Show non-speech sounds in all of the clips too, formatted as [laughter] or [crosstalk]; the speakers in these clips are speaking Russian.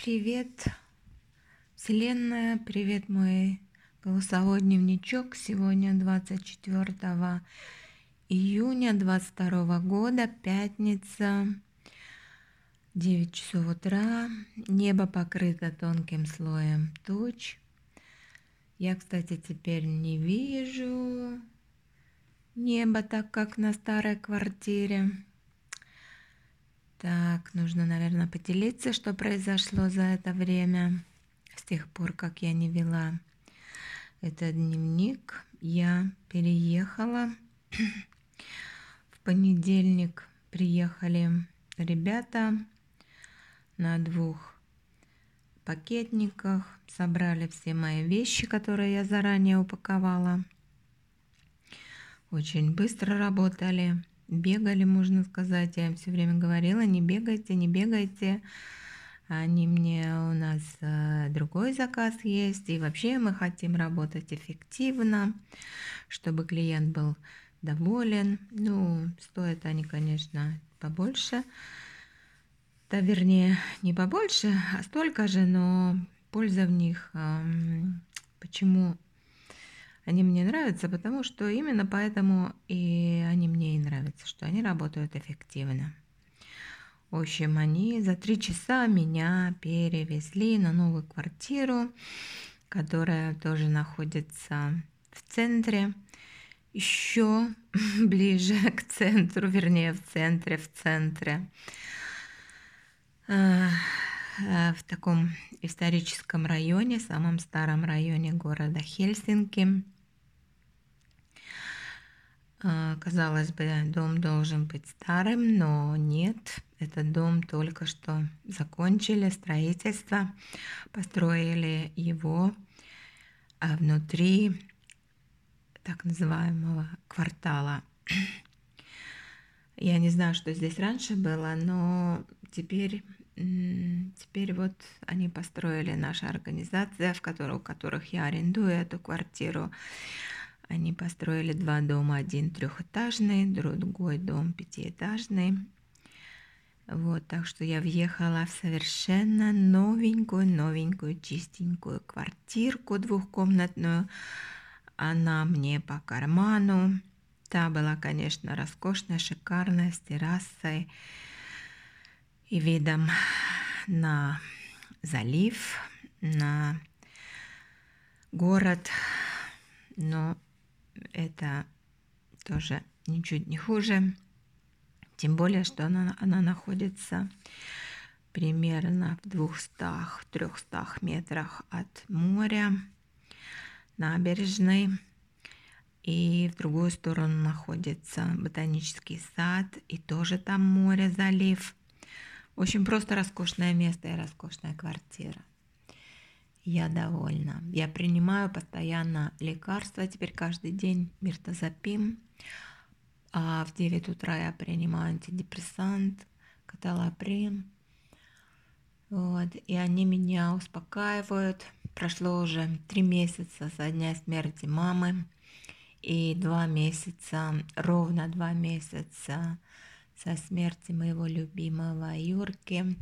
Привет, Вселенная, привет мой голосовой дневничок. Сегодня 24 июня 22 года, пятница, 9 часов утра. Небо покрыто тонким слоем туч. Я, кстати, теперь не вижу небо так, как на старой квартире. Так, нужно, наверное, поделиться, что произошло за это время, с тех пор, как я не вела этот дневник. Я переехала. В понедельник приехали ребята на двух пакетниках, собрали все мои вещи, которые я заранее упаковала. Очень быстро работали бегали, можно сказать. Я им все время говорила, не бегайте, не бегайте. Они мне, у нас э, другой заказ есть. И вообще мы хотим работать эффективно, чтобы клиент был доволен. Ну, стоят они, конечно, побольше. Да, вернее, не побольше, а столько же, но польза в них. Почему они мне нравятся, потому что именно поэтому и они мне и нравятся, что они работают эффективно. В общем, они за три часа меня перевезли на новую квартиру, которая тоже находится в центре, еще [laughs] ближе к центру, вернее, в центре, в центре, э, в таком историческом районе, самом старом районе города Хельсинки. А, казалось бы, дом должен быть старым, но нет. Этот дом только что закончили строительство, построили его а внутри так называемого квартала. Я не знаю, что здесь раньше было, но теперь, теперь вот они построили наша организация, в которой, у которых я арендую эту квартиру. Они построили два дома, один трехэтажный, другой дом пятиэтажный. Вот, так что я въехала в совершенно новенькую, новенькую, чистенькую квартирку двухкомнатную. Она мне по карману. Та была, конечно, роскошная, шикарная, с террасой и видом на залив, на город. Но это тоже ничуть не хуже. Тем более, что она, она находится примерно в 200-300 метрах от моря, набережной. И в другую сторону находится ботанический сад, и тоже там море, залив. В общем, просто роскошное место и роскошная квартира. Я довольна. Я принимаю постоянно лекарства теперь каждый день, миртозапим. А в 9 утра я принимаю антидепрессант, каталоприн. Вот. И они меня успокаивают. Прошло уже три месяца со дня смерти мамы и два месяца, ровно два месяца со смерти моего любимого Юрки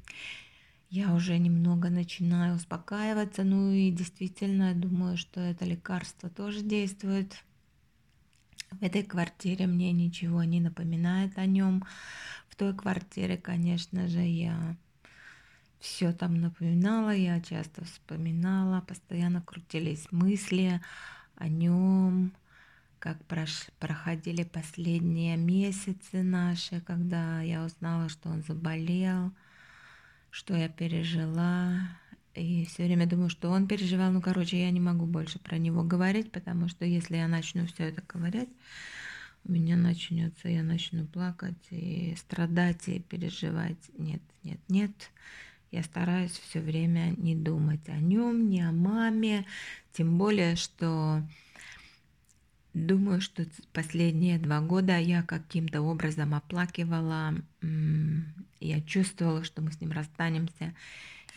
я уже немного начинаю успокаиваться. Ну и действительно, думаю, что это лекарство тоже действует. В этой квартире мне ничего не напоминает о нем. В той квартире, конечно же, я все там напоминала, я часто вспоминала, постоянно крутились мысли о нем, как прош... проходили последние месяцы наши, когда я узнала, что он заболел – что я пережила. И все время думаю, что он переживал. Ну, короче, я не могу больше про него говорить, потому что если я начну все это ковырять, у меня начнется, я начну плакать и страдать и переживать. Нет, нет, нет. Я стараюсь все время не думать о нем, не о маме, тем более, что Думаю, что последние два года я каким-то образом оплакивала, я чувствовала, что мы с ним расстанемся,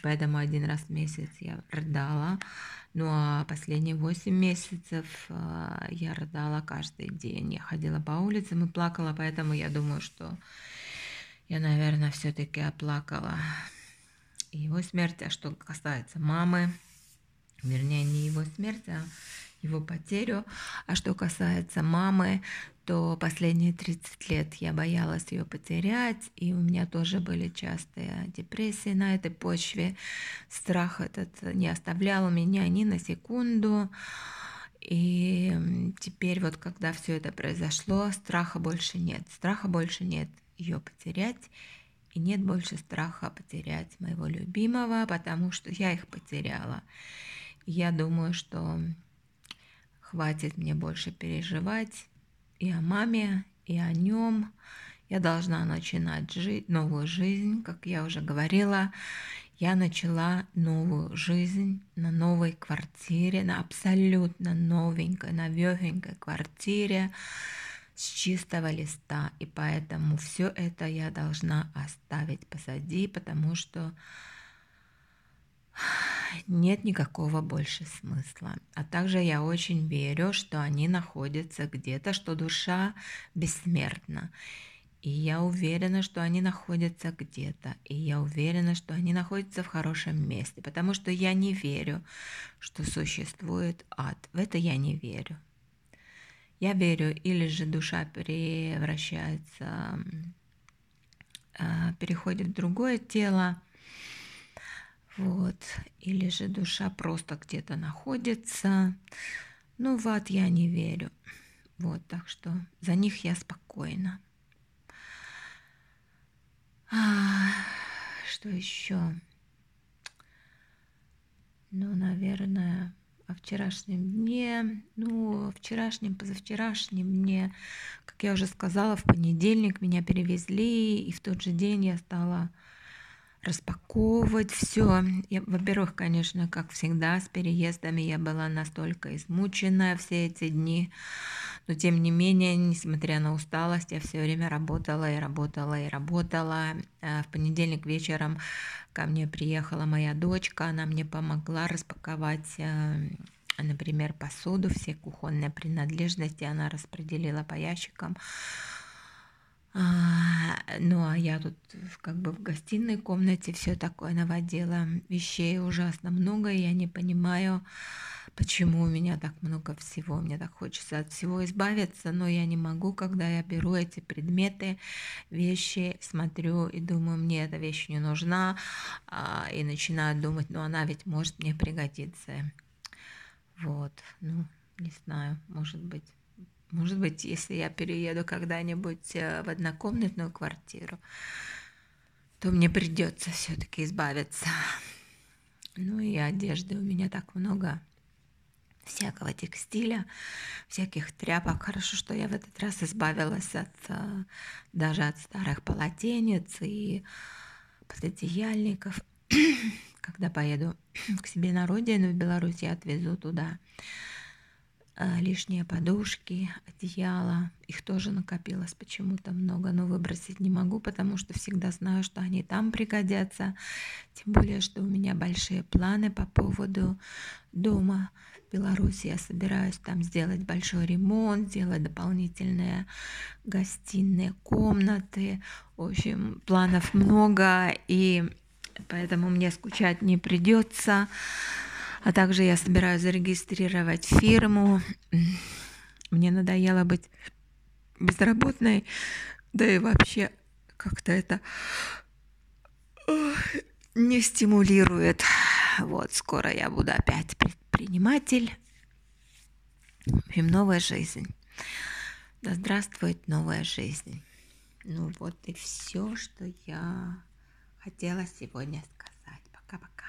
поэтому один раз в месяц я рыдала. Ну а последние восемь месяцев а, я рыдала каждый день. Я ходила по улицам и плакала, поэтому я думаю, что я, наверное, все-таки оплакала. И его смерть. А что касается мамы, вернее, не его смерть, а его потерю. А что касается мамы, то последние 30 лет я боялась ее потерять, и у меня тоже были частые депрессии на этой почве. Страх этот не оставлял меня ни на секунду. И теперь вот, когда все это произошло, страха больше нет. Страха больше нет ее потерять. И нет больше страха потерять моего любимого, потому что я их потеряла. Я думаю, что хватит мне больше переживать и о маме, и о нем. Я должна начинать жить новую жизнь, как я уже говорила. Я начала новую жизнь на новой квартире, на абсолютно новенькой, новехенькой квартире с чистого листа. И поэтому все это я должна оставить позади, потому что нет никакого больше смысла. А также я очень верю, что они находятся где-то, что душа бессмертна. И я уверена, что они находятся где-то. И я уверена, что они находятся в хорошем месте. Потому что я не верю, что существует ад. В это я не верю. Я верю, или же душа превращается, а, переходит в другое тело, вот. Или же душа просто где-то находится. Ну, в ад я не верю. Вот, так что за них я спокойна. А, что еще? Ну, наверное, о вчерашнем дне. Ну, о вчерашнем, позавчерашнем дне. Как я уже сказала, в понедельник меня перевезли, и в тот же день я стала распаковывать все. Во-первых, конечно, как всегда, с переездами я была настолько измучена все эти дни. Но тем не менее, несмотря на усталость, я все время работала и работала и работала. Э, в понедельник вечером ко мне приехала моя дочка, она мне помогла распаковать э, например, посуду, все кухонные принадлежности она распределила по ящикам. А, ну, а я тут как бы в гостиной комнате все такое наводила. Вещей ужасно много, и я не понимаю, почему у меня так много всего. Мне так хочется от всего избавиться, но я не могу, когда я беру эти предметы, вещи, смотрю и думаю, мне эта вещь не нужна, а, и начинаю думать, ну, она ведь может мне пригодиться. Вот, ну, не знаю, может быть. Может быть, если я перееду когда-нибудь э, в однокомнатную квартиру, то мне придется все-таки избавиться. Ну и одежды у меня так много всякого текстиля, всяких тряпок. Хорошо, что я в этот раз избавилась от э, даже от старых полотенец и пододеяльников. [clears throat] Когда поеду к себе на родину в Беларусь, я отвезу туда лишние подушки, одеяла. Их тоже накопилось почему-то много, но выбросить не могу, потому что всегда знаю, что они там пригодятся. Тем более, что у меня большие планы по поводу дома в Беларуси. Я собираюсь там сделать большой ремонт, сделать дополнительные гостиные комнаты. В общем, планов много, и поэтому мне скучать не придется. А также я собираюсь зарегистрировать фирму. Мне надоело быть безработной, да и вообще как-то это не стимулирует. Вот, скоро я буду опять предприниматель. В новая жизнь. Да здравствует новая жизнь. Ну вот и все, что я хотела сегодня сказать. Пока-пока.